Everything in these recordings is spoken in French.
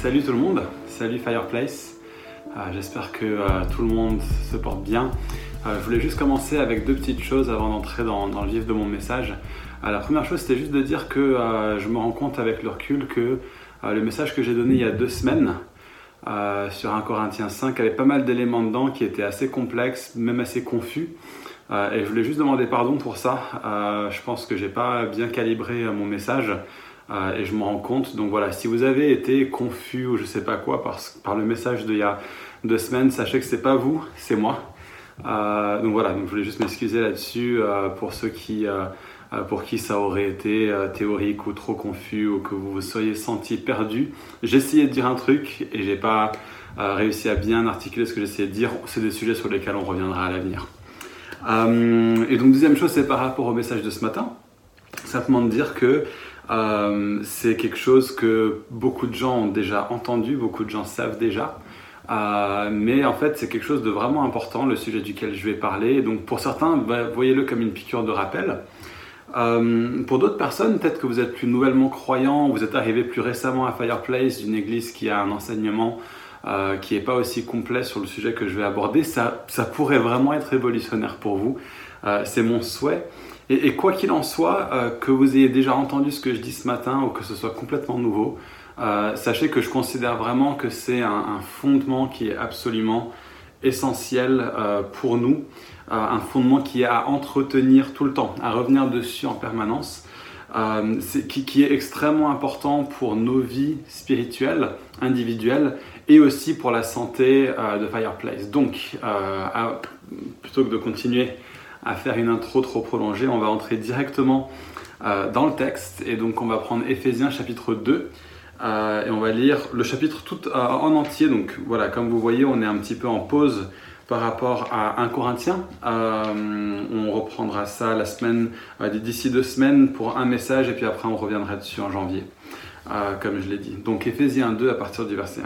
Salut tout le monde, salut Fireplace. Euh, J'espère que euh, tout le monde se porte bien. Euh, je voulais juste commencer avec deux petites choses avant d'entrer dans, dans le vif de mon message. La première chose, c'était juste de dire que je me rends compte avec le recul que le message que j'ai donné il y a deux semaines sur 1 Corinthiens 5 avait pas mal d'éléments dedans qui étaient assez complexes, même assez confus. Et je voulais juste demander pardon pour ça. Je pense que j'ai pas bien calibré mon message. Euh, et je me rends compte. Donc voilà, si vous avez été confus ou je sais pas quoi par, le message d'il y a deux semaines, sachez que c'est pas vous, c'est moi. Euh, donc voilà, je voulais juste m'excuser là-dessus euh, pour ceux qui, pour qui ça aurait été théorique ou trop confus ou que vous vous soyez senti perdu. Essayé de dire un truc et j'ai pas réussi à bien articuler ce que j'essayais de dire. C'est des sujets sur lesquels on reviendra à l'avenir. Et donc deuxième chose, c'est par rapport au message de ce matin. Simplement de dire que euh, c'est quelque chose que beaucoup de gens ont déjà entendu, beaucoup de gens savent déjà. Euh, mais en fait, c'est quelque chose de vraiment important, le sujet duquel je vais parler. Donc pour certains, bah, voyez-le comme une piqûre de rappel. Euh, pour d'autres personnes, peut-être que vous êtes plus nouvellement croyant, vous êtes arrivé plus récemment à Fireplace, d'une église qui a un enseignement qui n'est pas aussi complet sur le sujet que je vais aborder, ça, pourrait vraiment être révolutionnaire pour vous. C'est mon souhait. Et, quoi qu'il en soit, euh, que vous ayez déjà entendu ce que je dis ce matin ou que ce soit complètement nouveau, euh, sachez que je considère vraiment que c'est un, fondement qui est absolument essentiel euh, pour nous, un fondement qui est à entretenir tout le temps, à revenir dessus en permanence, qui, est extrêmement important pour nos vies spirituelles, individuelles, et aussi pour la santé de Fireplace. Donc, plutôt que de continuer à faire une intro trop prolongée, on va entrer directement euh, dans le texte, et donc on va prendre Éphésiens chapitre 2. Euh, et on va lire le chapitre tout euh, en entier. Donc voilà, comme vous voyez, on est un petit peu en pause par rapport à 1 Corinthiens. On reprendra ça la semaine, d'ici deux semaines pour un message et puis après on reviendra dessus en janvier, comme je l'ai dit. Donc Éphésiens 2 à partir du verset 1.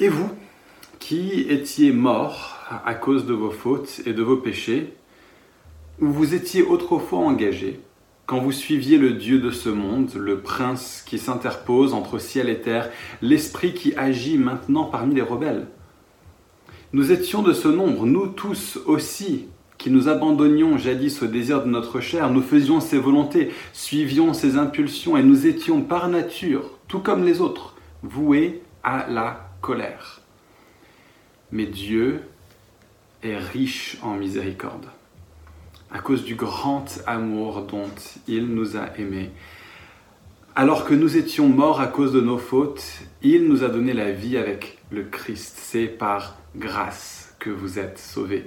Et vous, qui étiez morts à cause de vos fautes et de vos péchés, où vous étiez autrefois engagés, quand vous suiviez le Dieu de ce monde, le prince qui s'interpose entre ciel et terre, l'esprit qui agit maintenant parmi les rebelles. Nous étions de ce nombre, nous tous aussi, qui nous abandonnions jadis au désir de notre chair, nous faisions ses volontés, suivions ses impulsions, et nous étions par nature, tout comme les autres, voués à la colère. Mais Dieu est riche en miséricorde à cause du grand amour dont il nous a aimés. Alors que nous étions morts à cause de nos fautes, il nous a donné la vie avec le Christ. C'est par grâce que vous êtes sauvés.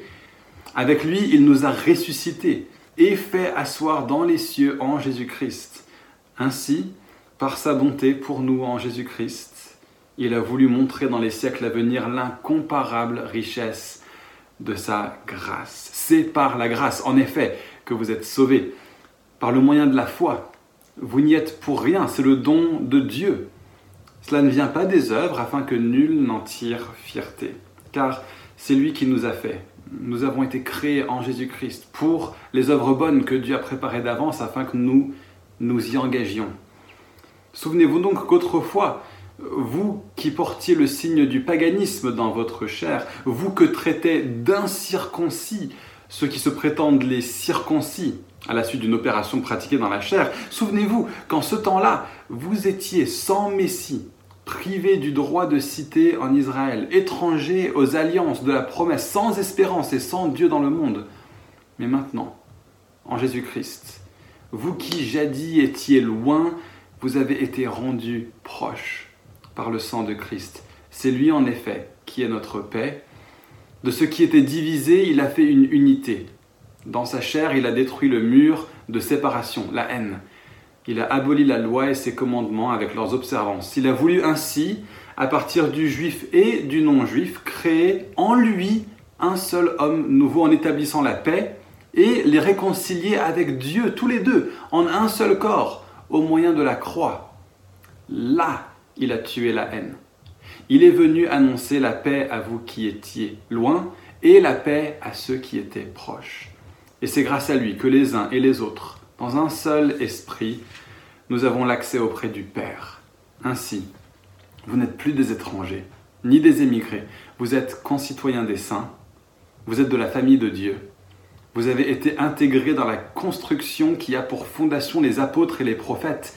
Avec lui, il nous a ressuscités et fait asseoir dans les cieux en Jésus-Christ. Ainsi, par sa bonté pour nous en Jésus-Christ, il a voulu montrer dans les siècles à venir l'incomparable richesse de sa grâce. C'est par la grâce, en effet, que vous êtes sauvés, par le moyen de la foi. Vous n'y êtes pour rien, c'est le don de Dieu. Cela ne vient pas des œuvres afin que nul n'en tire fierté, car c'est lui qui nous a fait. Nous avons été créés en Jésus-Christ pour les œuvres bonnes que Dieu a préparées d'avance afin que nous nous y engagions. Souvenez-vous donc qu'autrefois, vous qui portiez le signe du paganisme dans votre chair, vous que traitaient d'incirconcis ceux qui se prétendent les circoncis à la suite d'une opération pratiquée dans la chair, souvenez-vous qu'en ce temps-là, vous étiez sans Messie, privés du droit de cité en Israël, étrangers aux alliances de la promesse, sans espérance et sans Dieu dans le monde. Mais maintenant, en Jésus-Christ, vous qui jadis étiez loin, vous avez été rendus proches par le sang de Christ. C'est lui en effet qui est notre paix. De ce qui était divisé, il a fait une unité. Dans sa chair, il a détruit le mur de séparation, la haine. Il a aboli la loi et ses commandements avec leurs observances. Il a voulu ainsi, à partir du juif et du non-juif, créer en lui un seul homme nouveau en établissant la paix et les réconcilier avec Dieu, tous les deux, en un seul corps, au moyen de la croix. Là, il a tué la haine. Il est venu annoncer la paix à vous qui étiez loin et la paix à ceux qui étaient proches. Et c'est grâce à lui que les uns et les autres, dans un seul esprit, nous avons l'accès auprès du Père. Ainsi, vous n'êtes plus des étrangers, ni des émigrés, vous êtes concitoyens des saints, vous êtes de la famille de Dieu, vous avez été intégrés dans la construction qui a pour fondation les apôtres et les prophètes,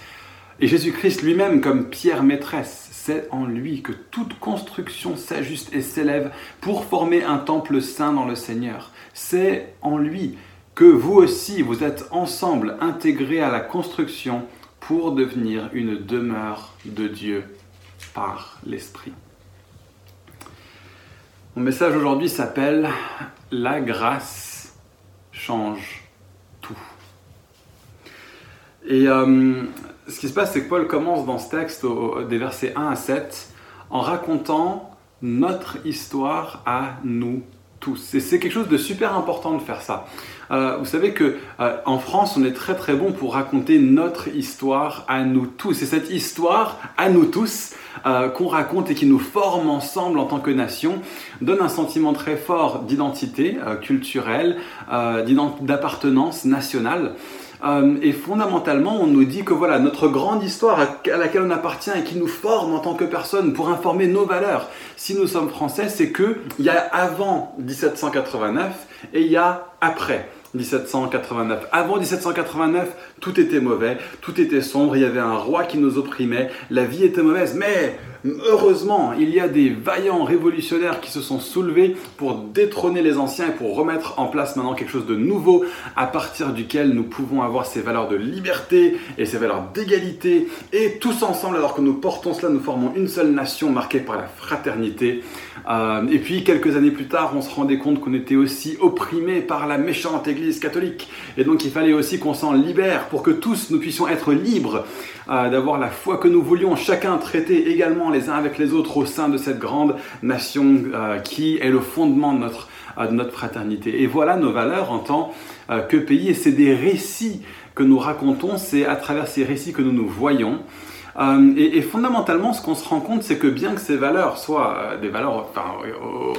et Jésus-Christ lui-même comme pierre maîtresse. C'est en lui que toute construction s'ajuste et s'élève pour former un temple saint dans le Seigneur. C'est en lui que vous aussi, vous êtes ensemble intégrés à la construction pour devenir une demeure de Dieu par l'Esprit. Mon message aujourd'hui s'appelle La grâce change tout. Et euh, ce qui se passe, c'est que Paul commence dans ce texte, des versets 1 à 7, en racontant notre histoire à nous tous. Et c'est quelque chose de super important de faire ça. Euh, vous savez que euh, en France, on est très très bon pour raconter notre histoire à nous tous. Et cette histoire à nous tous euh, qu'on raconte et qui nous forme ensemble en tant que nation donne un sentiment très fort d'identité culturelle, d'appartenance nationale. Et fondamentalement, on nous dit que voilà, notre grande histoire à laquelle on appartient et qui nous forme en tant que personne pour informer nos valeurs, si nous sommes français, c'est qu'il y a avant 1789 et il y a après. 1789. Avant 1789, tout était mauvais, tout était sombre, il y avait un roi qui nous opprimait, la vie était mauvaise, mais heureusement, il y a des vaillants révolutionnaires qui se sont soulevés pour détrôner les anciens et pour remettre en place maintenant quelque chose de nouveau à partir duquel nous pouvons avoir ces valeurs de liberté et ces valeurs d'égalité. Et tous ensemble, alors que nous portons cela, nous formons une seule nation marquée par la fraternité. Euh, et puis quelques années plus tard, on se rendait compte qu'on était aussi opprimé par la méchante Église catholique. Et donc il fallait aussi qu'on s'en libère pour que tous nous puissions être libres euh, d'avoir la foi que nous voulions, chacun traiter également les uns avec les autres au sein de cette grande nation euh, qui est le fondement de notre, euh, de notre fraternité. Et voilà nos valeurs en tant que pays, et c'est des récits que nous racontons, c'est à travers ces récits que nous nous voyons. et, fondamentalement, ce qu'on se rend compte, c'est que bien que ces valeurs soient des valeurs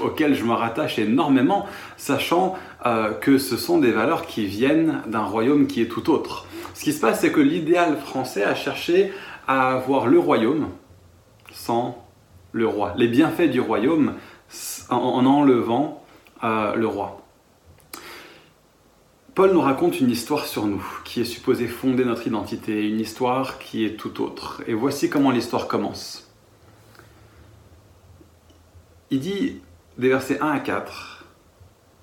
auxquelles je me rattache énormément, sachant que ce sont des valeurs qui viennent d'un royaume qui est tout autre. Ce qui se passe, c'est que l'idéal français a cherché à avoir le royaume sans le roi. Les bienfaits du royaume en enlevant euh, le roi. Paul nous raconte une histoire sur nous qui est supposée fonder notre identité, une histoire qui est tout autre. Et voici comment l'histoire commence. Il dit des versets 1 à 4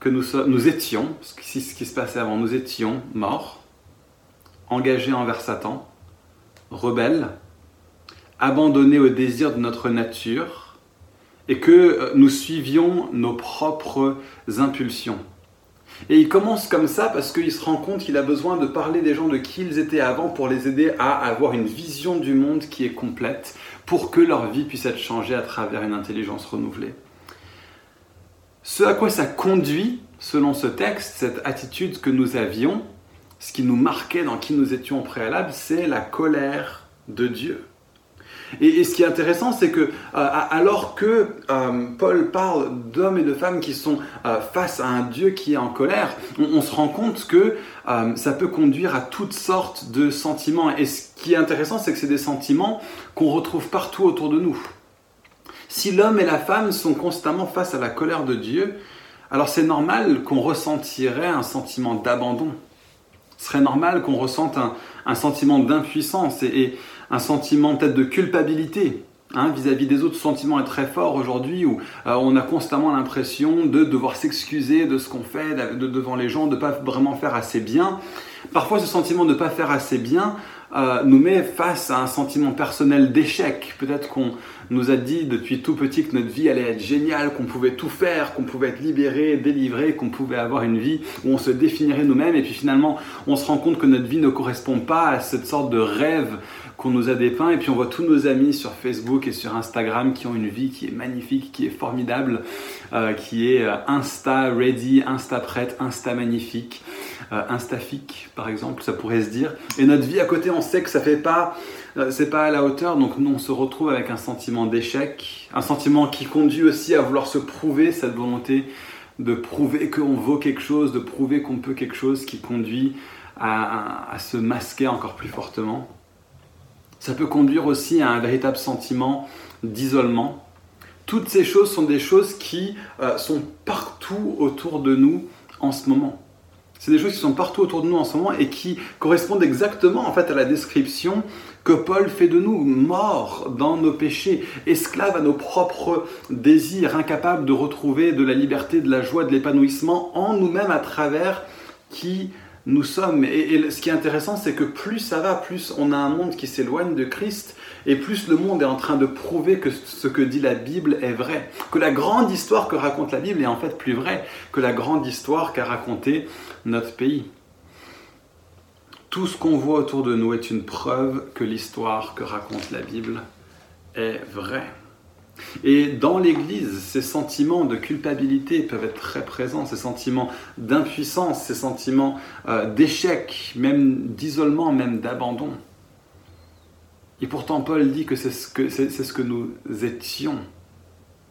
que nous, nous étions, ce qui se passait avant, nous étions morts engagé envers Satan, rebelle, abandonné au désir de notre nature, et que euh, nous suivions nos propres impulsions. Et il commence comme ça parce qu'il se rend compte qu'il a besoin de parler des gens de qui ils étaient avant pour les aider à avoir une vision du monde qui est complète, pour que leur vie puisse être changée à travers une intelligence renouvelée. Ce à quoi ça conduit, selon ce texte, cette attitude que nous avions, ce qui nous marquait dans qui nous étions au préalable, c'est la colère de Dieu. Et, ce qui est intéressant, c'est que euh, alors que euh, Paul parle d'hommes et de femmes qui sont euh, face à un Dieu qui est en colère, on, se rend compte que ça peut conduire à toutes sortes de sentiments. Et ce qui est intéressant, c'est que c'est des sentiments qu'on retrouve partout autour de nous. Si l'homme et la femme sont constamment face à la colère de Dieu, alors c'est normal qu'on ressentirait un sentiment d'abandon serait normal qu'on ressente un, sentiment d'impuissance et, un sentiment peut-être de culpabilité hein, vis-à-vis des autres. Ce sentiment est très fort aujourd'hui où euh, on a constamment l'impression de devoir s'excuser de ce qu'on fait devant les gens, de ne pas vraiment faire assez bien. Parfois, ce sentiment de ne pas faire assez bien euh, nous met face à un sentiment personnel d'échec. Peut-être qu'on nous a dit depuis tout petit que notre vie allait être géniale, qu'on pouvait tout faire, qu'on pouvait être libéré, délivré, qu'on pouvait avoir une vie où on se définirait nous-mêmes. Et puis finalement, on se rend compte que notre vie ne correspond pas à cette sorte de rêve qu'on nous a dépeint. Et puis on voit tous nos amis sur Facebook et sur Instagram qui ont une vie qui est magnifique, qui est formidable, euh, qui est euh, Insta ready, Insta prête, Insta magnifique. Euh, instafique par exemple, ça pourrait se dire. Et notre vie à côté, on sait que ça fait pas, c'est pas à la hauteur, donc nous on se retrouve avec un sentiment d'échec, un sentiment qui conduit aussi à vouloir se prouver, cette volonté de prouver qu'on vaut quelque chose, de prouver qu'on peut quelque chose qui conduit à, se masquer encore plus fortement. Ça peut conduire aussi à un véritable sentiment d'isolement. Toutes ces choses sont des choses qui euh, sont partout autour de nous en ce moment. C'est des choses qui sont partout autour de nous en ce moment et qui correspondent exactement en fait à la description que Paul fait de nous, morts dans nos péchés, esclaves à nos propres désirs, incapables de retrouver de la liberté, de la joie, de l'épanouissement en nous-mêmes à travers qui nous sommes. Et, ce qui est intéressant, c'est que plus ça va, plus on a un monde qui s'éloigne de Christ, et plus le monde est en train de prouver que ce que dit la Bible est vrai. Que la grande histoire que raconte la Bible est en fait plus vraie que la grande histoire qu'a raconté notre pays. Tout ce qu'on voit autour de nous est une preuve que l'histoire que raconte la Bible est vraie. Et dans l'Église, ces sentiments de culpabilité peuvent être très présents, ces sentiments d'impuissance, ces sentiments euh, d'échec, même d'isolement, même d'abandon. Et pourtant, Paul dit que c'est ce que, c'est, ce que nous étions.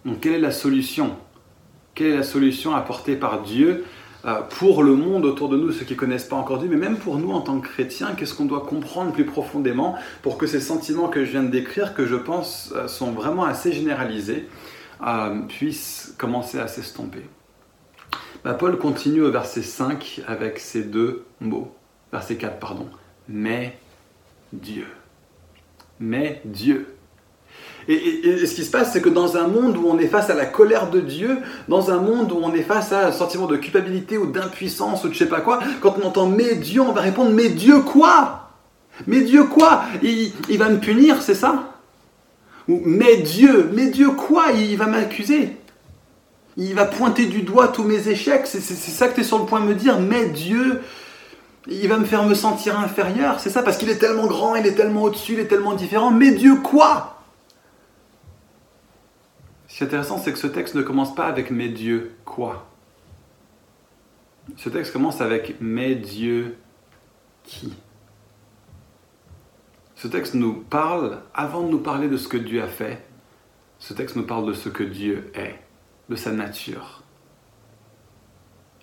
Donc, quelle est la solution? Quelle est la solution apportée par Dieu pour le monde autour de nous, ceux qui ne connaissent pas encore Dieu, mais même pour nous en tant que chrétiens, qu'est-ce qu'on doit comprendre plus profondément pour que ces sentiments que je viens de décrire, que je pense euh, sont vraiment assez généralisés, euh, puissent commencer à s'estomper bah, Paul continue au verset 5 avec ces deux mots, verset 4, pardon, mais Dieu. Mais Dieu. Et, ce qui se passe, c'est que dans un monde où on est face à la colère de Dieu, dans un monde où on est face à un sentiment de culpabilité ou d'impuissance ou de je sais pas quoi, quand on entend mais Dieu, on va répondre mais Dieu quoi? Mais Dieu quoi? Il, va me punir, c'est ça? Ou mais Dieu, mais Dieu quoi? Il va m'accuser. Il va pointer du doigt tous mes échecs, c'est ça que tu es sur le point de me dire, mais Dieu, il va me faire me sentir inférieur, c'est ça, parce qu'il est tellement grand, il est tellement au-dessus, il est tellement différent, mais Dieu quoi? Ce qui est intéressant, c'est que ce texte ne commence pas avec mes dieux quoi. Ce texte commence avec mes dieux qui. Ce texte nous parle, avant de nous parler de ce que Dieu a fait, ce texte nous parle de ce que Dieu est, de sa nature.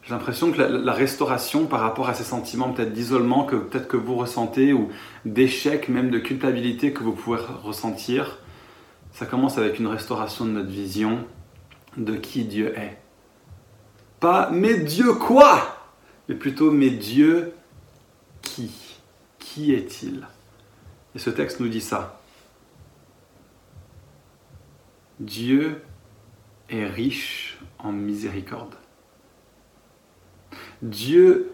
J'ai l'impression que la, restauration par rapport à ces sentiments peut-être d'isolement que peut-être que vous ressentez ou d'échec, même de culpabilité que vous pouvez ressentir, ça commence avec une restauration de notre vision de qui Dieu est. Pas mais Dieu quoi? Mais plutôt mais Dieu qui? Qui est-il? Et ce texte nous dit ça. Dieu est riche en miséricorde. Dieu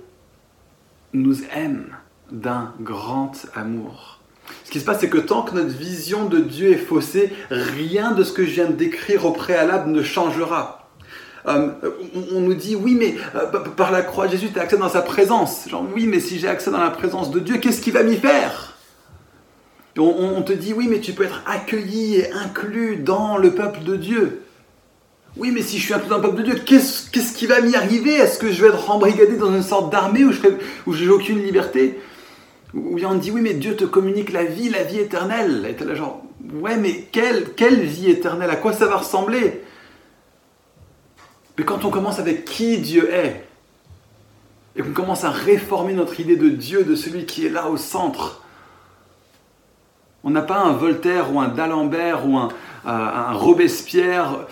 nous aime d'un grand amour. Ce qui se passe, c'est que tant que notre vision de Dieu est faussée, rien de ce que je viens de décrire au préalable ne changera. Euh, on, nous dit, oui, mais euh, par la croix de Jésus, tu as accès dans sa présence. Genre, oui, mais si j'ai accès dans la présence de Dieu, qu'est-ce qu'il va m'y faire? On, te dit, oui, mais tu peux être accueilli et inclus dans le peuple de Dieu. Oui, mais si je suis inclus dans le peuple de Dieu, qu'est-ce, qu'est-ce qui va m'y arriver? Est-ce que je vais être embrigadé dans une sorte d'armée où, je j'ai aucune liberté? Bien on dit oui mais Dieu te communique la vie, la vie éternelle. Et t'es là genre ouais mais quelle, quelle vie éternelle? À quoi ça va ressembler? Mais quand on commence avec qui Dieu est, et qu'on commence à réformer notre idée de Dieu, de celui qui est là au centre, on n'a pas un Voltaire ou un D'Alembert ou un, euh, Robespierre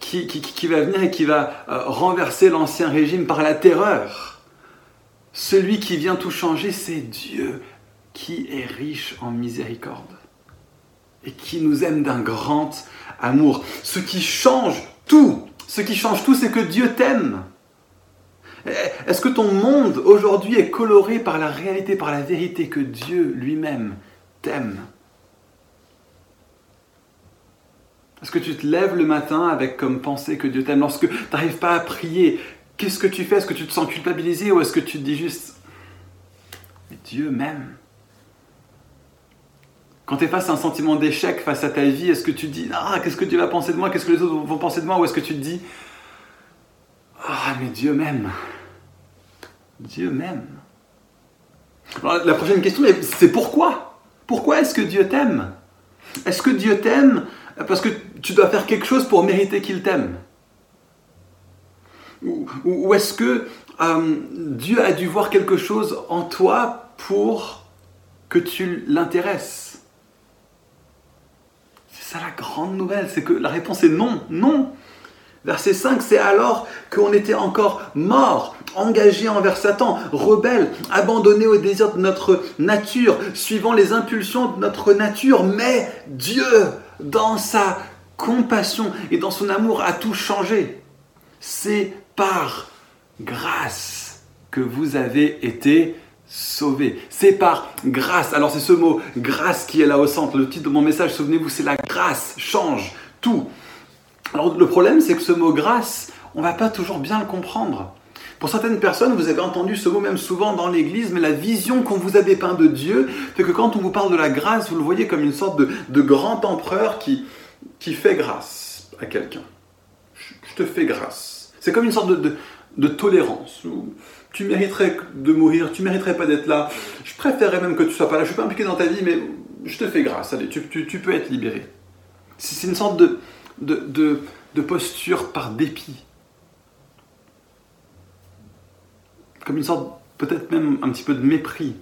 qui, qui, va venir et qui va euh, renverser l'ancien régime par la terreur. Celui qui vient tout changer, c'est Dieu qui est riche en miséricorde et qui nous aime d'un grand amour. Ce qui change tout, ce qui change tout, c'est que Dieu t'aime. Est-ce que ton monde aujourd'hui est coloré par la réalité, par la vérité que Dieu lui-même t'aime? Est-ce que tu te lèves le matin avec comme pensée que Dieu t'aime? Lorsque tu n'arrives pas à prier, Qu'est-ce que tu fais? Est-ce que tu te sens culpabilisé ou est-ce que tu te dis juste Mais Dieu m'aime? Quand tu es face à un sentiment d'échec face à ta vie, est-ce que tu dis Ah, qu'est-ce que Dieu va penser de moi? Qu'est-ce que les autres vont penser de moi? Ou est-ce que tu te dis Ah, mais Dieu m'aime. Dieu m'aime. la prochaine question, c'est pourquoi? Pourquoi est-ce que Dieu t'aime? Est-ce que Dieu t'aime parce que tu dois faire quelque chose pour mériter qu'il t'aime? Ou, est-ce que euh, Dieu a dû voir quelque chose en toi pour que tu l'intéresses? C'est la grande nouvelle, c'est que la réponse est non, non. Verset 5, c'est alors qu'on était encore morts, engagés envers Satan, rebelles, abandonnés au désir de notre nature, suivant les impulsions de notre nature. Mais Dieu, dans sa compassion et dans son amour, a tout changé. C'est par grâce que vous avez été sauvés. C'est par grâce. Alors c'est ce mot grâce qui est là au centre. Le titre de mon message, souvenez-vous, c'est la grâce change tout. Alors le problème, c'est que ce mot grâce, on va pas toujours bien le comprendre. Pour certaines personnes, vous avez entendu ce mot même souvent dans l'Église, mais la vision qu'on vous a dépeint de Dieu fait que quand on vous parle de la grâce, vous le voyez comme une sorte de, grand empereur qui, qui fait grâce à quelqu'un. Je, te fais grâce. C'est comme une sorte de, tolérance. tu mériterais de mourir, tu mériterais pas d'être là. Je préférerais même que tu sois pas là. Je suis pas impliqué dans ta vie, mais je te fais grâce. Allez, tu, tu, tu peux être libéré. C'est une sorte de, posture par dépit. Comme une sorte, peut-être même un petit peu de mépris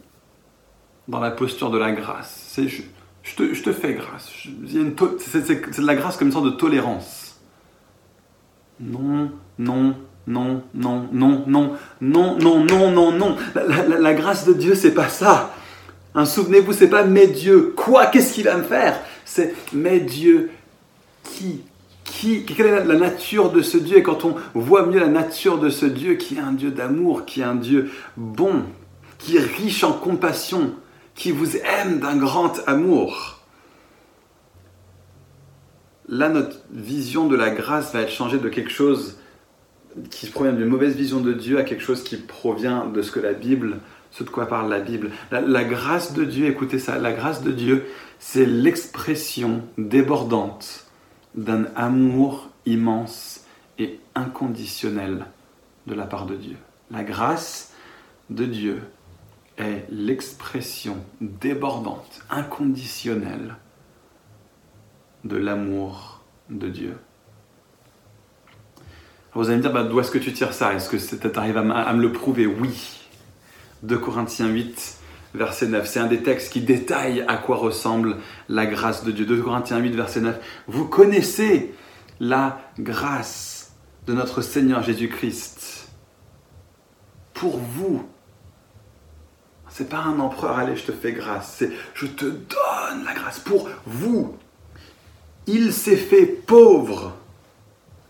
dans la posture de la grâce. Je, je, te, je, te, fais grâce. C'est de la grâce comme une sorte de tolérance. Non, non, non, non, non, non, non, non, non, non, non. La, grâce de Dieu, c'est pas ça. Hein, Souvenez-vous, c'est pas mais Dieu, quoi, qu'est-ce qu'il va me faire? C'est mais Dieu, qui qui, quelle est la nature de ce Dieu? Et quand on voit mieux la nature de ce Dieu, qui est un Dieu d'amour, qui est un Dieu bon, qui est riche en compassion, qui vous aime d'un grand amour, là notre vision de la grâce va être changée de quelque chose qui provient d'une mauvaise vision de Dieu à quelque chose qui provient de ce que la Bible, ce de quoi parle la Bible. la grâce de Dieu, écoutez ça, la grâce de Dieu, c'est l'expression débordante d'un amour immense et inconditionnel de la part de Dieu. La grâce de Dieu est l'expression débordante, inconditionnelle de l'amour de Dieu. vous allez me dire, bah, d'où est-ce que tu tires ça? Est-ce que tu arrives à, me le prouver? Oui. 2 Corinthiens 8, verset 9. C'est un des textes qui détaille à quoi ressemble la grâce de Dieu. 2 Corinthiens 8, verset 9. Vous connaissez la grâce de notre Seigneur Jésus-Christ. Pour vous. C'est pas un empereur, allez, je te fais grâce. C'est je te donne la grâce. Pour vous. Il s'est fait pauvre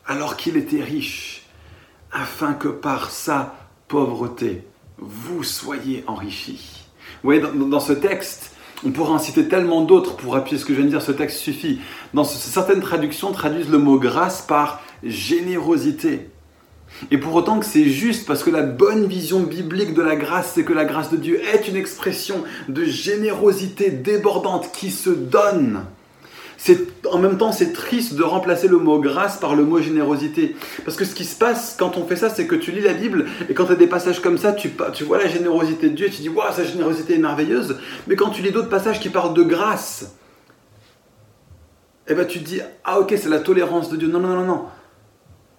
alors qu'il était riche, afin que par sa pauvreté, vous soyez enrichis. Vous voyez, dans, ce texte, on pourrait en citer tellement d'autres pour appuyer ce que je viens de dire, ce texte suffit. Dans certaines traductions traduisent le mot grâce par générosité. Et pour autant que c'est juste, parce que la bonne vision biblique de la grâce, c'est que la grâce de Dieu est une expression de générosité débordante qui se donne en même temps c'est triste de remplacer le mot grâce par le mot générosité. Parce que ce qui se passe quand on fait ça, c'est que tu lis la Bible et quand tu as des passages comme ça, tu, tu vois la générosité de Dieu et tu dis waouh, sa générosité est merveilleuse. Mais quand tu lis d'autres passages qui parlent de grâce, eh ben tu te dis ah ok, c'est la tolérance de Dieu. Non, non, non, non.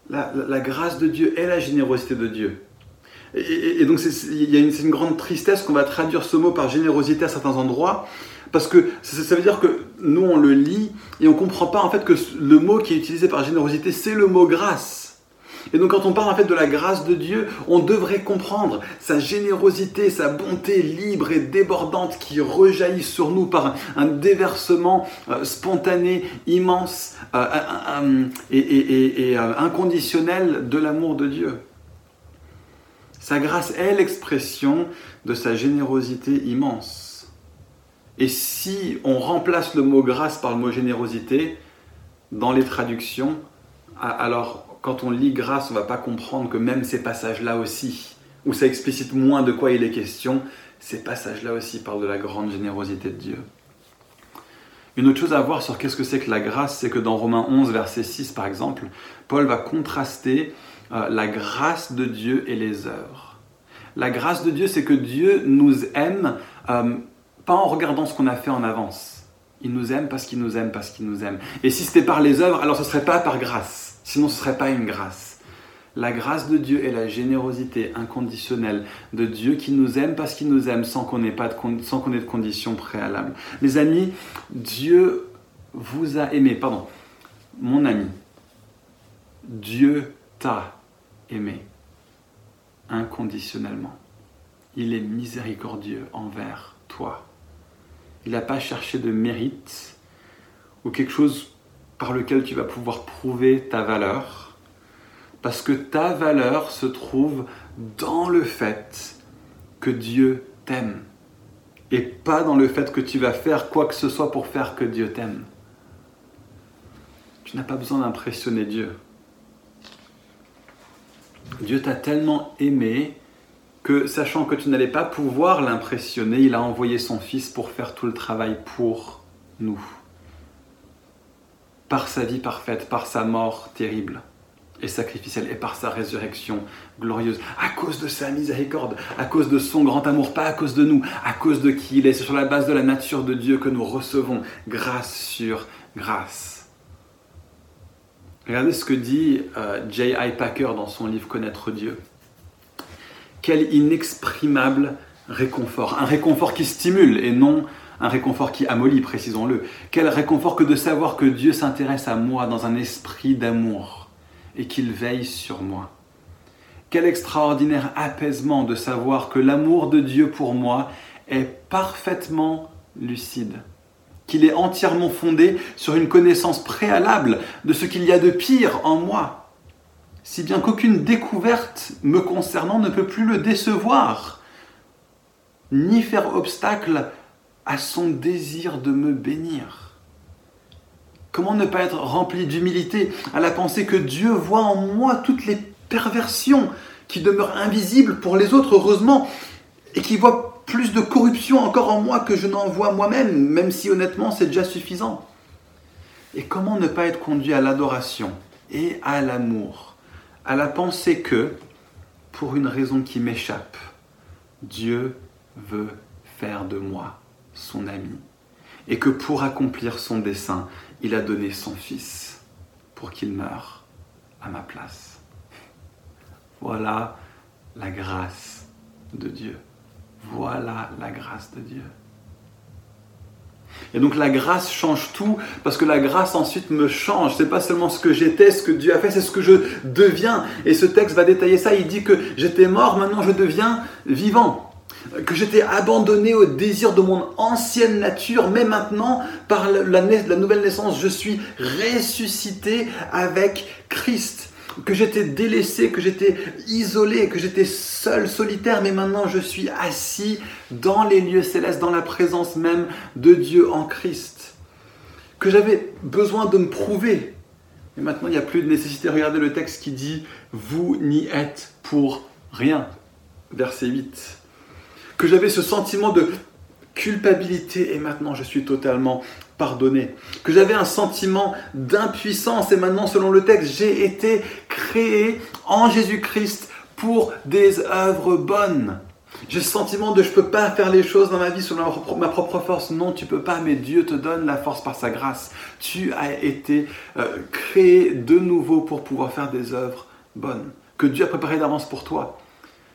La, grâce de Dieu est la générosité de Dieu. Et, donc il y a une, une grande tristesse qu'on va traduire ce mot par générosité à certains endroits. Parce que ça, veut dire que nous, on le lit et on ne comprend pas en fait que le mot qui est utilisé par générosité, c'est le mot grâce. Et donc quand on parle en fait de la grâce de Dieu, on devrait comprendre sa générosité, sa bonté libre et débordante qui rejaillit sur nous par un, déversement euh, spontané, immense euh, et, euh, inconditionnel de l'amour de Dieu. Sa grâce est l'expression de sa générosité immense. Et si on remplace le mot grâce par le mot générosité dans les traductions, alors quand on lit grâce, on ne va pas comprendre que même ces passages-là aussi, où ça explicite moins de quoi il est question, ces passages-là aussi parlent de la grande générosité de Dieu. Une autre chose à voir sur qu'est-ce que c'est que la grâce, c'est que dans Romains 11, verset 6 par exemple, Paul va contraster euh, la grâce de Dieu et les œuvres. La grâce de Dieu, c'est que Dieu nous aime euh, en regardant ce qu'on a fait en avance. Il nous aime parce qu'il nous aime, parce qu'il nous aime. Et si c'était par les œuvres, alors ce ne serait pas par grâce. Sinon, ce ne serait pas une grâce. La grâce de Dieu est la générosité inconditionnelle de Dieu qui nous aime parce qu'il nous aime sans qu'on ait, pas de, sans qu'on ait de conditions préalables. Les amis, Dieu vous a aimé, pardon, mon ami, Dieu t'a aimé inconditionnellement. Il est miséricordieux envers toi. Il n'a pas cherché de mérite ou quelque chose par lequel tu vas pouvoir prouver ta valeur, parce que ta valeur se trouve dans le fait que Dieu t'aime, et pas dans le fait que tu vas faire quoi que ce soit pour faire que Dieu t'aime. Tu n'as pas besoin d'impressionner Dieu. Dieu t'a tellement aimé que, sachant que tu n'allais pas pouvoir l'impressionner, il a envoyé son Fils pour faire tout le travail pour nous. Par sa vie parfaite, par sa mort terrible et sacrificielle, et par sa résurrection glorieuse, à cause de sa miséricorde, à cause de son grand amour, pas à cause de nous, à cause de qui il est. C'est sur la base de la nature de Dieu que nous recevons grâce sur grâce. Regardez ce que dit euh, J.I. Packer dans son livre Connaître Dieu. Quel inexprimable réconfort. Un réconfort qui stimule et non un réconfort qui amollit, précisons-le. Quel réconfort que de savoir que Dieu s'intéresse à moi dans un esprit d'amour et qu'il veille sur moi. Quel extraordinaire apaisement de savoir que l'amour de Dieu pour moi est parfaitement lucide, qu'il est entièrement fondé sur une connaissance préalable de ce qu'il y a de pire en moi, si bien qu'aucune découverte me concernant ne peut plus le décevoir, ni faire obstacle à son désir de me bénir. Comment ne pas être rempli d'humilité à la pensée que Dieu voit en moi toutes les perversions qui demeurent invisibles pour les autres, heureusement, et qui voit plus de corruption encore en moi que je n'en vois moi-même, même si honnêtement c'est déjà suffisant. Et comment ne pas être conduit à l'adoration et à l'amour, à la pensée que, pour une raison qui m'échappe, Dieu veut faire de moi son ami, et que pour accomplir son dessein, il a donné son Fils pour qu'il meure à ma place. Voilà la grâce de Dieu. Voilà la grâce de Dieu. Et donc la grâce change tout parce que la grâce ensuite me change. C'est pas seulement ce que j'étais, ce que Dieu a fait, c'est ce que je deviens. Et ce texte va détailler ça. Il dit que j'étais mort, maintenant je deviens vivant que j'étais abandonné au désir de mon ancienne nature, mais maintenant, par la, nouvelle naissance, je suis ressuscité avec Christ. Que j'étais délaissé, que j'étais isolé, que j'étais seul, solitaire, mais maintenant je suis assis dans les lieux célestes, dans la présence même de Dieu en Christ. Que j'avais besoin de me prouver. Et maintenant, il n'y a plus de nécessité. Regardez le texte qui dit Vous n'y êtes pour rien. Verset 8 que j'avais ce sentiment de culpabilité et maintenant je suis totalement pardonné. Que j'avais un sentiment d'impuissance et maintenant selon le texte, j'ai été créé en Jésus-Christ pour des œuvres bonnes. J'ai ce sentiment de je ne peux pas faire les choses dans ma vie selon ma propre force. Non, tu peux pas, mais Dieu te donne la force par sa grâce. Tu as été euh, créé de nouveau pour pouvoir faire des œuvres bonnes que Dieu a préparées d'avance pour toi.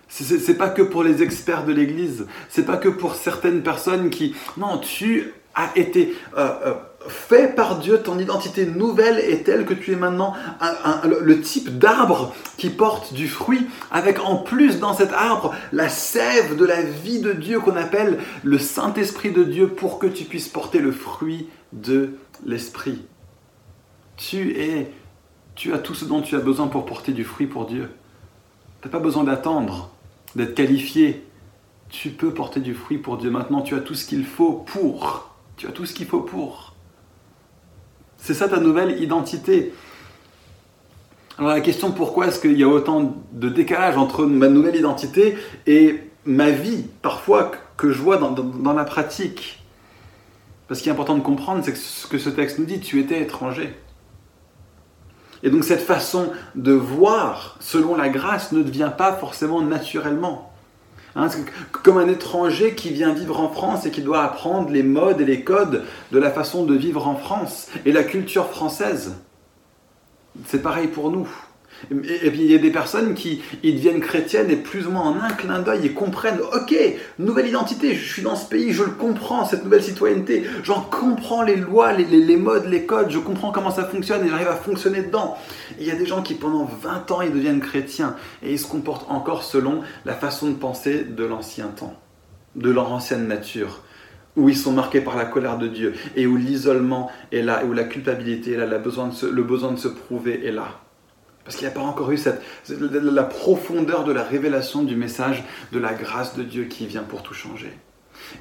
C'est pas que pour les experts de l'Église, c'est pas que pour certaines personnes qui... Non, tu as été euh, euh, fait par Dieu, ton identité nouvelle est telle que tu es maintenant le type d'arbre qui porte du fruit, avec en plus dans cet arbre la sève de la vie de Dieu qu'on appelle le Saint-Esprit de Dieu pour que tu puisses porter le fruit de l'Esprit. Tu es, tu as tout ce dont tu as besoin pour porter du fruit pour Dieu. Tu n'as pas besoin d'attendre d'être qualifié. Tu peux porter du fruit pour Dieu. Maintenant, tu as tout ce qu'il faut pour. Tu as tout ce qu'il faut pour. C'est ça ta nouvelle identité. Alors la question pourquoi est-ce qu'il y a autant de décalage entre ma nouvelle identité et ma vie, parfois, que je vois dans, la pratique? Parce qu'il est important de comprendre, c'est que ce que ce texte nous dit, tu étais étranger. Et donc cette façon de voir selon la grâce ne devient pas forcément naturellement. Hein, comme un étranger qui vient vivre en France et qui doit apprendre les modes et les codes de la façon de vivre en France et la culture française. C'est pareil pour nous. Et, puis il y a des personnes qui ils deviennent chrétiennes et plus ou moins en un clin d'œil, ils comprennent, ok, nouvelle identité, je suis dans ce pays, je le comprends, cette nouvelle citoyenneté, j'en comprends les lois, les, modes, les codes, je comprends comment ça fonctionne et j'arrive à fonctionner dedans. il y a des gens qui pendant 20 ans, ils deviennent chrétiens et ils se comportent encore selon la façon de penser de l'ancien temps, de leur ancienne nature où ils sont marqués par la colère de Dieu et où l'isolement est là, et où la culpabilité est là, le besoin de se, le besoin de se prouver est là. Parce qu'il n'y a pas encore eu cette, la profondeur de la révélation du message de la grâce de Dieu qui vient pour tout changer.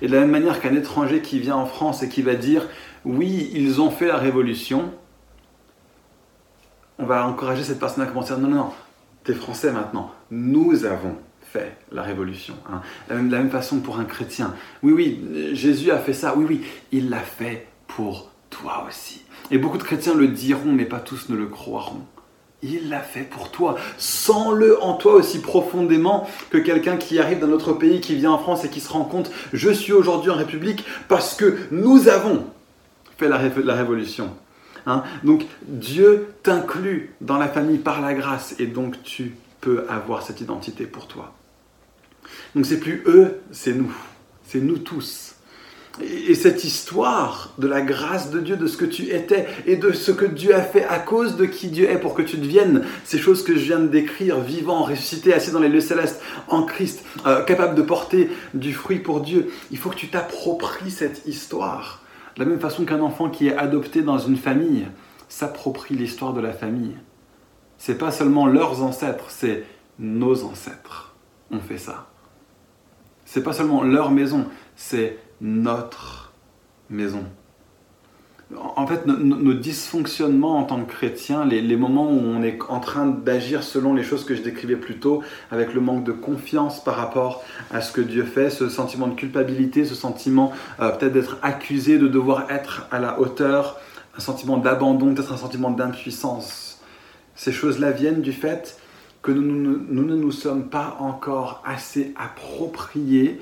Et de la même manière qu'un étranger qui vient en France et qui va dire oui, ils ont fait la révolution, on va encourager cette personne à commencer à dire non, non, non, t'es français maintenant, nous avons fait la révolution. Hein. De la même façon pour un chrétien. Oui, oui, Jésus a fait ça. Oui, oui, il l'a fait pour toi aussi. Et beaucoup de chrétiens le diront, mais pas tous ne le croiront. Il l'a fait pour toi. Sens-le en toi aussi profondément que quelqu'un qui arrive dans notre pays, qui vient en France et qui se rend compte, je suis aujourd'hui en République parce que nous avons fait la, révolution. Hein. donc Dieu t'inclut dans la famille par la grâce et donc tu peux avoir cette identité pour toi. Donc c'est plus eux, c'est nous. C'est nous tous. Et cette histoire de la grâce de Dieu, de ce que tu étais et de ce que Dieu a fait à cause de qui Dieu est pour que tu deviennes ces choses que je viens de décrire, vivant, ressuscité, assis dans les lieux célestes, en Christ, euh, capable de porter du fruit pour Dieu, il faut que tu t'appropries cette histoire. De la même façon qu'un enfant qui est adopté dans une famille s'approprie l'histoire de la famille. C'est pas seulement leurs ancêtres, c'est nos ancêtres ont fait ça. C'est pas seulement leur maison, c'est notre maison. En fait, nos, dysfonctionnements en tant que chrétiens, les, moments où on est en train d'agir selon les choses que je décrivais plus tôt, avec le manque de confiance par rapport à ce que Dieu fait, ce sentiment de culpabilité, ce sentiment euh, peut-être d'être accusé, de devoir être à la hauteur, un sentiment d'abandon, peut-être un sentiment d'impuissance. Ces choses-là viennent du fait que nous, nous, ne nous sommes pas encore assez appropriés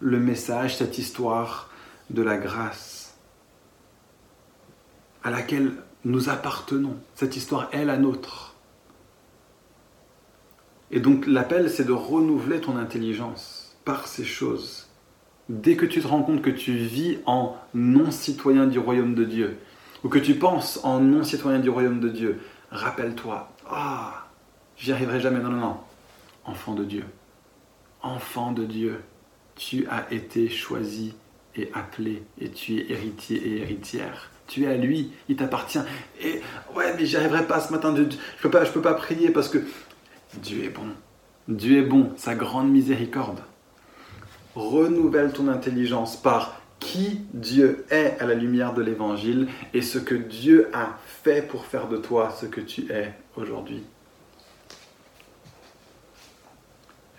le message, cette histoire de la grâce à laquelle nous appartenons. Cette histoire est la nôtre. Et donc l'appel, c'est de renouveler ton intelligence par ces choses. Dès que tu te rends compte que tu vis en non-citoyen du royaume de Dieu, ou que tu penses en non-citoyen du royaume de Dieu, rappelle-toi, ah, j'y arriverai jamais. Non, non, non. Enfant de Dieu. Enfant de Dieu tu as été choisi et appelé et tu es héritier et héritière. Tu es à lui, il t'appartient. Et ouais, mais j'y arriverai pas ce matin. Je peux peux pas prier parce que Dieu est bon. Dieu est bon, sa grande miséricorde. Renouvelle ton intelligence par qui Dieu est à la lumière de l'évangile et ce que Dieu a fait pour faire de toi ce que tu es aujourd'hui.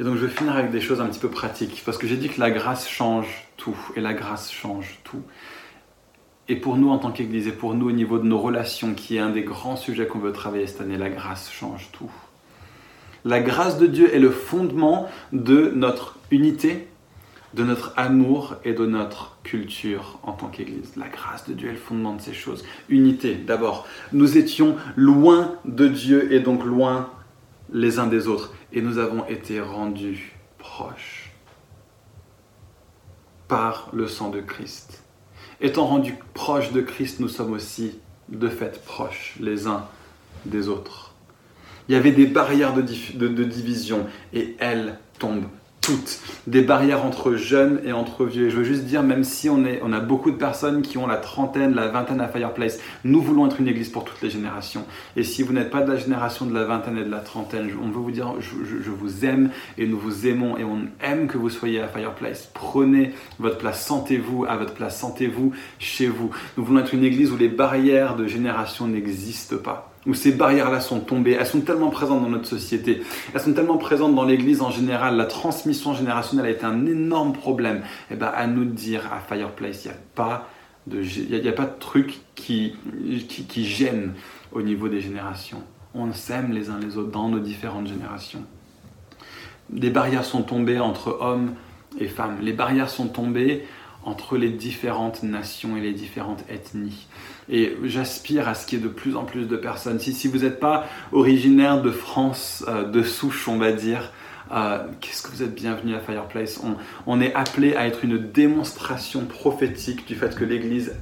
Et donc je vais finir avec des choses un petit peu pratiques, parce que j'ai dit que la grâce change tout, et la grâce change tout. Et pour nous en tant qu'Église, et pour nous au niveau de nos relations, qui est un des grands sujets qu'on veut travailler cette année, la grâce change tout. La grâce de Dieu est le fondement de notre unité, de notre amour et de notre culture en tant qu'Église. La grâce de Dieu est le fondement de ces choses. Unité, d'abord. Nous étions loin de Dieu et donc loin les uns des autres et nous avons été rendus proches par le sang de Christ. Étant rendus proches de Christ, nous sommes aussi de fait proches les uns des autres. Il y avait des barrières de, division et elles tombent toutes, des barrières entre jeunes et entre vieux. je veux juste dire, même si on, est, on a beaucoup de personnes qui ont la trentaine, la vingtaine à Fireplace, nous voulons être une église pour toutes les générations. Et si vous n'êtes pas de la génération de la vingtaine et de la trentaine, on veut vous dire, je, je vous aime et nous vous aimons et on aime que vous soyez à Fireplace. Prenez votre place, sentez-vous à votre place, sentez-vous chez vous. Nous voulons être une église où les barrières de génération n'existent pas où ces barrières-là sont tombées, elles sont tellement présentes dans notre société, elles sont tellement présentes dans l'Église en général, la transmission générationnelle a été un énorme problème. Et eh bien à nous dire à Fireplace, il n'y a pas de, il a, pas de truc qui, qui, qui gêne au niveau des générations. On s'aime les uns les autres dans nos différentes générations. Des barrières sont tombées entre hommes et femmes. Les barrières sont tombées entre les différentes nations et les différentes ethnies. Et j'aspire à ce qu'il y ait de plus en plus de personnes. Si, si vous n'êtes pas originaire de France, euh, de souche, on va dire, euh, qu'est-ce que vous êtes bienvenue à Fireplace? On, on, est appelé à être une démonstration prophétique du fait que l'Église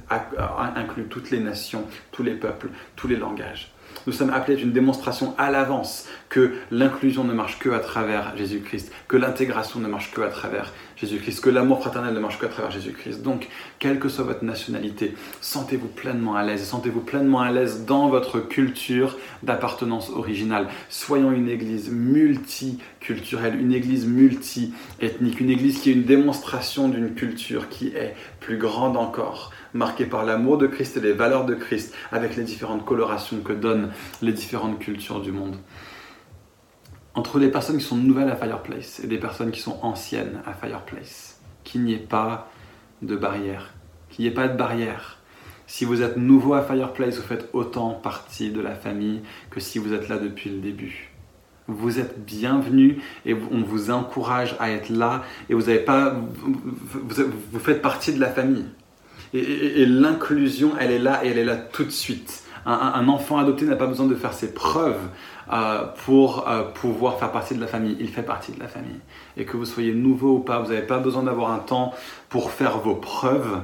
inclut toutes les nations, tous les peuples, tous les langages. Nous sommes appelés à une démonstration à l'avance que l'inclusion ne marche que à travers Jésus-Christ, que l'intégration ne marche que à travers Jésus-Christ, que l'amour fraternel ne marche que à travers Jésus-Christ. Donc, quelle que soit votre nationalité, sentez-vous pleinement à l'aise, sentez-vous pleinement à l'aise dans votre culture d'appartenance originale. Soyons une église multiculturelle, une église multi-ethnique, une église qui est une démonstration d'une culture qui est plus grande encore marqué par l'amour de Christ et les valeurs de Christ, avec les différentes colorations que donnent les différentes cultures du monde. Entre les personnes qui sont nouvelles à Fireplace et des personnes qui sont anciennes à Fireplace, qu'il n'y ait pas de barrière, qu'il n'y ait pas de barrière. Si vous êtes nouveau à Fireplace, vous faites autant partie de la famille que si vous êtes là depuis le début. Vous êtes bienvenus et on vous encourage à être là et vous, avez pas, vous faites partie de la famille. Et, l'inclusion, elle est là et elle est là tout de suite. Un, enfant adopté n'a pas besoin de faire ses preuves euh, pour euh, pouvoir faire partie de la famille. Il fait partie de la famille. Et que vous soyez nouveau ou pas, vous n'avez pas besoin d'avoir un temps pour faire vos preuves,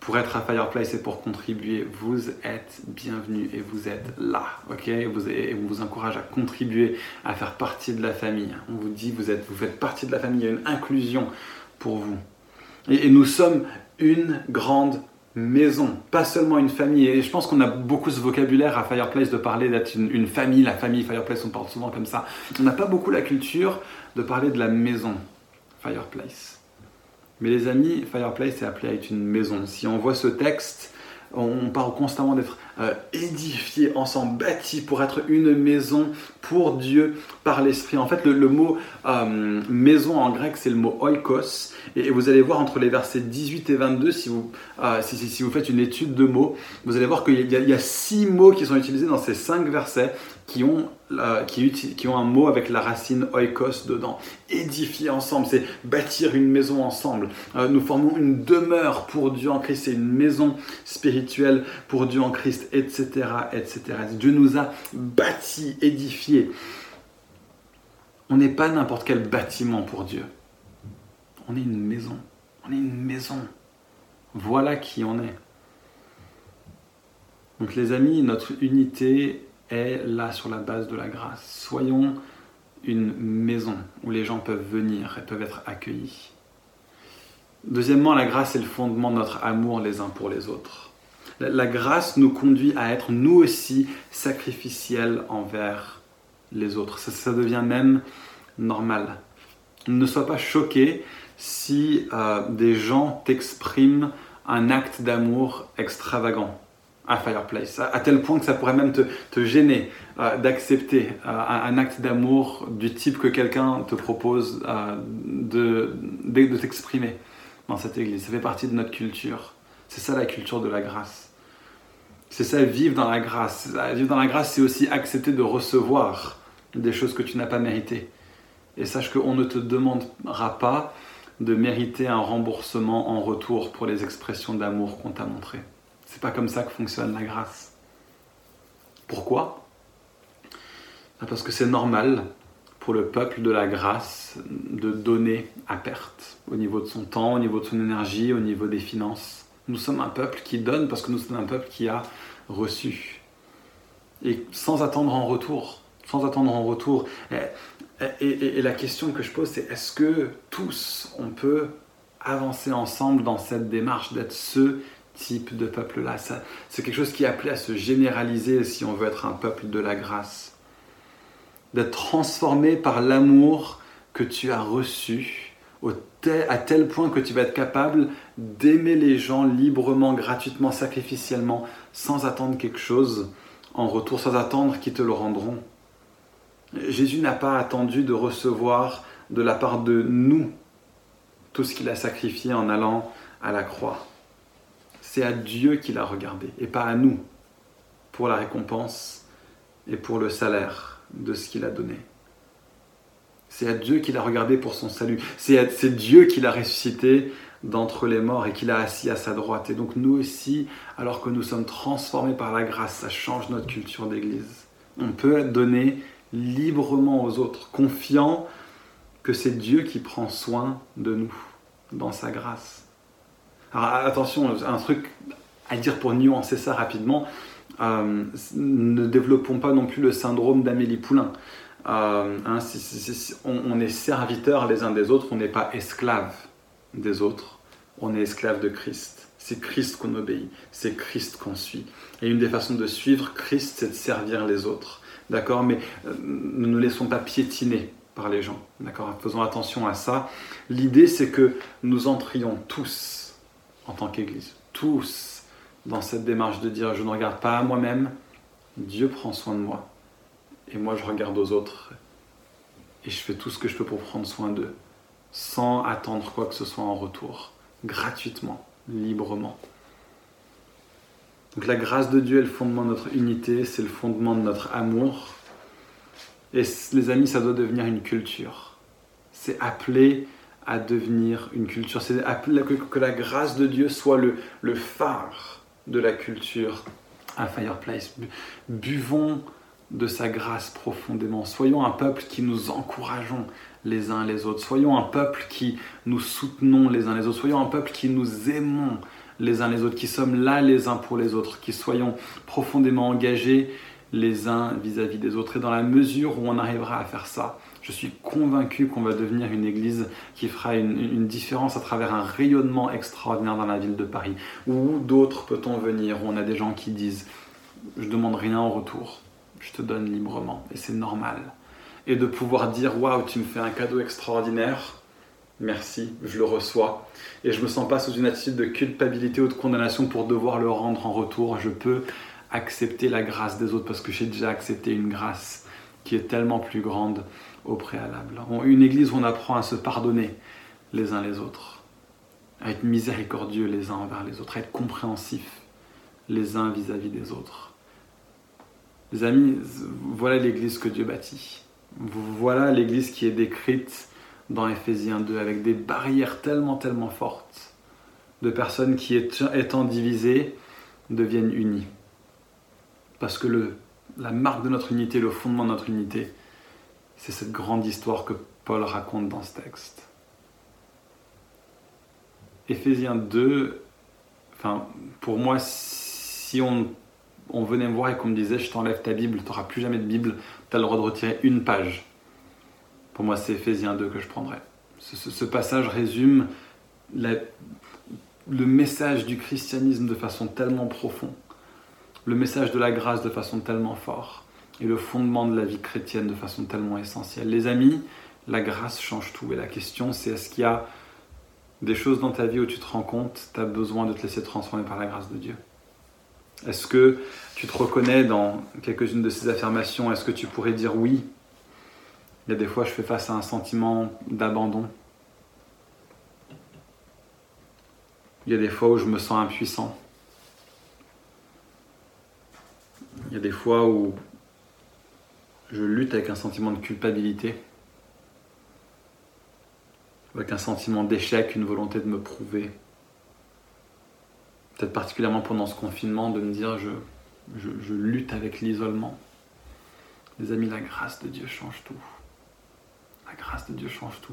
pour être à Fireplace et pour contribuer. Vous êtes bienvenus et vous êtes là. ok? Vous, et on vous encourage à contribuer, à faire partie de la famille. On vous dit, vous, êtes, vous faites partie de la famille. Il y a une inclusion pour vous. et nous sommes une grande maison, pas seulement une famille. Et je pense qu'on a beaucoup ce vocabulaire à Fireplace de parler d'être une, famille, la famille, Fireplace, on parle souvent comme ça. On n'a pas beaucoup la culture de parler de la maison, Fireplace. Mais les amis, Fireplace est appelé à être une maison. Si on voit ce texte, on parle constamment d'être euh, édifié ensemble, bâti pour être une maison pour Dieu par l'Esprit. En fait, le, mot euh, maison en grec, c'est le mot oikos. Et, vous allez voir entre les versets 18 et 22, si vous, euh, si, vous faites une étude de mots, vous allez voir qu'il y, y, a six mots qui sont utilisés dans ces cinq versets qui ont, qui, qui, ont un mot avec la racine oikos dedans. Édifier ensemble, c'est bâtir une maison ensemble. Euh, nous formons une demeure pour Dieu en Christ, c'est une maison spirituelle pour Dieu en Christ, etc., etc. Dieu nous a bâti, édifiés. On n'est pas n'importe quel bâtiment pour Dieu. On est une maison. On est une maison. Voilà qui on est. Donc les amis, notre unité est là sur la base de la grâce. Soyons une maison où les gens peuvent venir et peuvent être accueillis. Deuxièmement, la grâce est le fondement de notre amour les uns pour les autres. La grâce nous conduit à être nous aussi sacrificiels envers les autres. Ça, devient même normal. Ne sois pas choqué si euh, des gens t'expriment un acte d'amour extravagant à Fireplace, à, tel point que ça pourrait même te, gêner euh, d'accepter euh, un, acte d'amour du type que quelqu'un te propose de, de, t'exprimer dans cette église. Ça fait partie de notre culture. C'est ça la culture de la grâce. C'est ça vivre dans la grâce. Vivre dans la grâce, c'est aussi accepter de recevoir des choses que tu n'as pas méritées. Et sache qu'on ne te demandera pas de mériter un remboursement en retour pour les expressions d'amour qu'on t'a montrées. C'est pas comme ça que fonctionne la grâce. Pourquoi? Bah, Parce que c'est normal pour le peuple de la grâce de donner à perte au niveau de son temps, au niveau de son énergie, au niveau des finances. Nous sommes un peuple qui donne parce que nous sommes un peuple qui a reçu. Et sans attendre en retour. Sans attendre en retour. Et, et la question que je pose, c'est est-ce que tous, on peut avancer ensemble dans cette démarche d'être ceux type de peuple-là? C'est quelque chose qui est appelé à se généraliser si on veut être un peuple de la grâce. D'être transformé par l'amour que tu as reçu à tel point que tu vas être capable d'aimer les gens librement, gratuitement, sacrificiellement, sans attendre quelque chose en retour, sans attendre qu'ils te le rendront. Jésus n'a pas attendu de recevoir de la part de nous tout ce qu'il a sacrifié en allant à la croix. C'est à Dieu qu'il a regardé et pas à nous pour la récompense et pour le salaire de ce qu'il a donné. C'est à Dieu qu'il a regardé pour son salut. C'est Dieu qui l'a ressuscité d'entre les morts et qu'il a assis à sa droite. Et donc nous aussi, alors que nous sommes transformés par la grâce, ça change notre culture d'église. On peut donner librement aux autres, confiant que c'est Dieu qui prend soin de nous dans sa grâce. Alors attention, un truc à dire pour nuancer ça rapidement, euh, ne développons pas non plus le syndrome d'Amélie Poulain. Euh, hein, on, est serviteurs les uns des autres, on n'est pas esclaves des autres, on est esclaves de Christ. C'est Christ qu'on obéit, c'est Christ qu'on suit. Et une des façons de suivre Christ, c'est de servir les autres. D'accord? Mais euh, ne nous laissons pas piétiner par les gens. D'accord? Faisons attention à ça. L'idée, c'est que nous entrions tous, en tant qu'Église, tous, dans cette démarche de dire je ne regarde pas à moi-même, Dieu prend soin de moi. Et moi, je regarde aux autres. Et je fais tout ce que je peux pour prendre soin d'eux, sans attendre quoi que ce soit en retour, gratuitement, librement. Donc la grâce de Dieu est le fondement de notre unité, c'est le fondement de notre amour. Et les amis, ça doit devenir une culture. C'est appelé à devenir une culture. C'est que, la grâce de Dieu soit le, le phare de la culture à Fireplace. Buvons de sa grâce profondément. Soyons un peuple qui nous encourageons les uns les autres. Soyons un peuple qui nous soutenons les uns les autres. Soyons un peuple qui nous aimons les uns les autres, qui sommes là les uns pour les autres, qui soyons profondément engagés les uns vis-à-vis des autres. Et dans la mesure où on arrivera à faire ça, je suis convaincu qu'on va devenir une église qui fera une, différence à travers un rayonnement extraordinaire dans la ville de Paris. Où d'autres peut-on venir? On a des gens qui disent Je demande rien en retour, je te donne librement. Et c'est normal. Et de pouvoir dire Waouh, tu me fais un cadeau extraordinaire merci, je le reçois. Et je me sens pas sous une attitude de culpabilité ou de condamnation pour devoir le rendre en retour. Je peux accepter la grâce des autres parce que j'ai déjà accepté une grâce qui est tellement plus grande au préalable. Une église où on apprend à se pardonner les uns les autres, à être miséricordieux les uns envers les autres, à être compréhensifs les uns vis-à-vis des autres. Les amis, voilà l'église que Dieu bâtit. Voilà l'église qui est décrite dans Ephésiens 2 avec des barrières tellement, tellement fortes de personnes qui, étant divisées, deviennent unies. Parce que la marque de notre unité, le fondement de notre unité, c'est cette grande histoire que Paul raconte dans ce texte. Éphésiens 2, enfin, pour moi, si on, on venait me voir et qu'on me disait je t'enlève ta Bible, tu n'auras plus jamais de Bible, tu as le droit de retirer une page. Pour moi, c'est Ephésiens 2 que je prendrais. Ce, passage résume le message du christianisme de façon tellement profonde, le message de la grâce de façon tellement forte, et le fondement de la vie chrétienne de façon tellement essentielle. Les amis, la grâce change tout. Et la question, c'est est-ce qu'il y a des choses dans ta vie où tu te rends compte, tu as besoin de te laisser transformer par la grâce de Dieu? Est-ce que tu te reconnais dans quelques-unes de ces affirmations? Est-ce que tu pourrais dire oui? Il y a des fois, je fais face à un sentiment d'abandon. Il y a des fois où je me sens impuissant. Il y a des fois où je lutte avec un sentiment de culpabilité, avec un sentiment d'échec, une volonté de me prouver. Peut-être particulièrement pendant ce confinement, de me dire je, je lutte avec l'isolement. Les amis, la grâce de Dieu change tout. La grâce de Dieu change tout.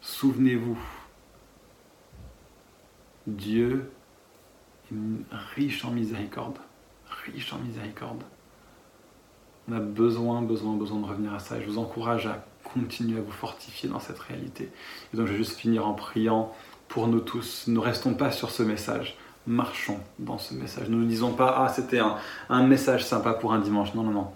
Souvenez-vous, Dieu est riche en miséricorde, riche en miséricorde. On a besoin, besoin, besoin de revenir à ça. Et je vous encourage à continuer à vous fortifier dans cette réalité. Et donc je vais juste finir en priant pour nous tous. Ne restons pas sur ce message. Marchons dans ce message. Ne nous disons pas, ah c'était un, message sympa pour un dimanche. Non, non, non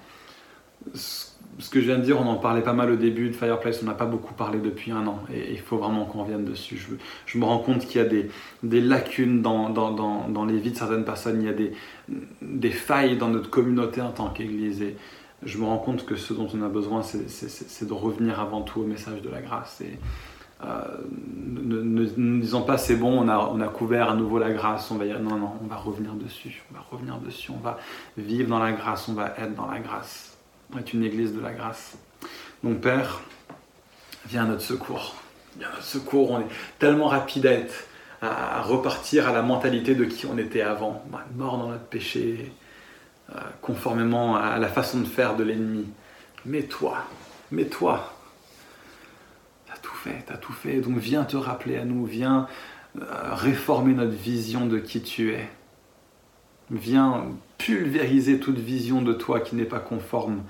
ce que je viens de dire, on en parlait pas mal au début de Fireplace, on n'a pas beaucoup parlé depuis un an et il faut vraiment qu'on revienne dessus. Je, me rends compte qu'il y a des, lacunes dans, les vies de certaines personnes, il y a des, failles dans notre communauté en tant qu'Église et je me rends compte que ce dont on a besoin, c'est de revenir avant tout au message de la grâce. Euh, ne, ne, disons pas c'est bon, on a, on a couvert à nouveau la grâce, on va dire non, non, on va revenir dessus, on va revenir dessus, on va vivre dans la grâce, on va être dans la grâce est une église de la grâce. Mon Père, viens à notre secours. Viens notre secours. On est tellement rapide à, être, à repartir à la mentalité de qui on était avant, mort dans notre péché, euh, conformément à la façon de faire de l'ennemi. Mais toi, mais toi, fait, t'as tout fait. Donc viens te rappeler à nous, viens euh, réformer notre vision de qui tu es. Viens pulvériser toute vision de toi qui n'est pas conforme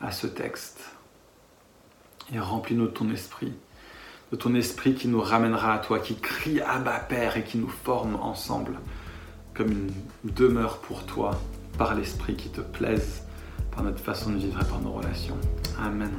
à ce texte. Et remplis-nous de ton esprit, de ton esprit qui nous ramènera à toi, qui crie Abba Père et qui nous forme ensemble comme une demeure pour toi par l'esprit qui te plaise, par notre façon de vivre et par nos relations. Amen.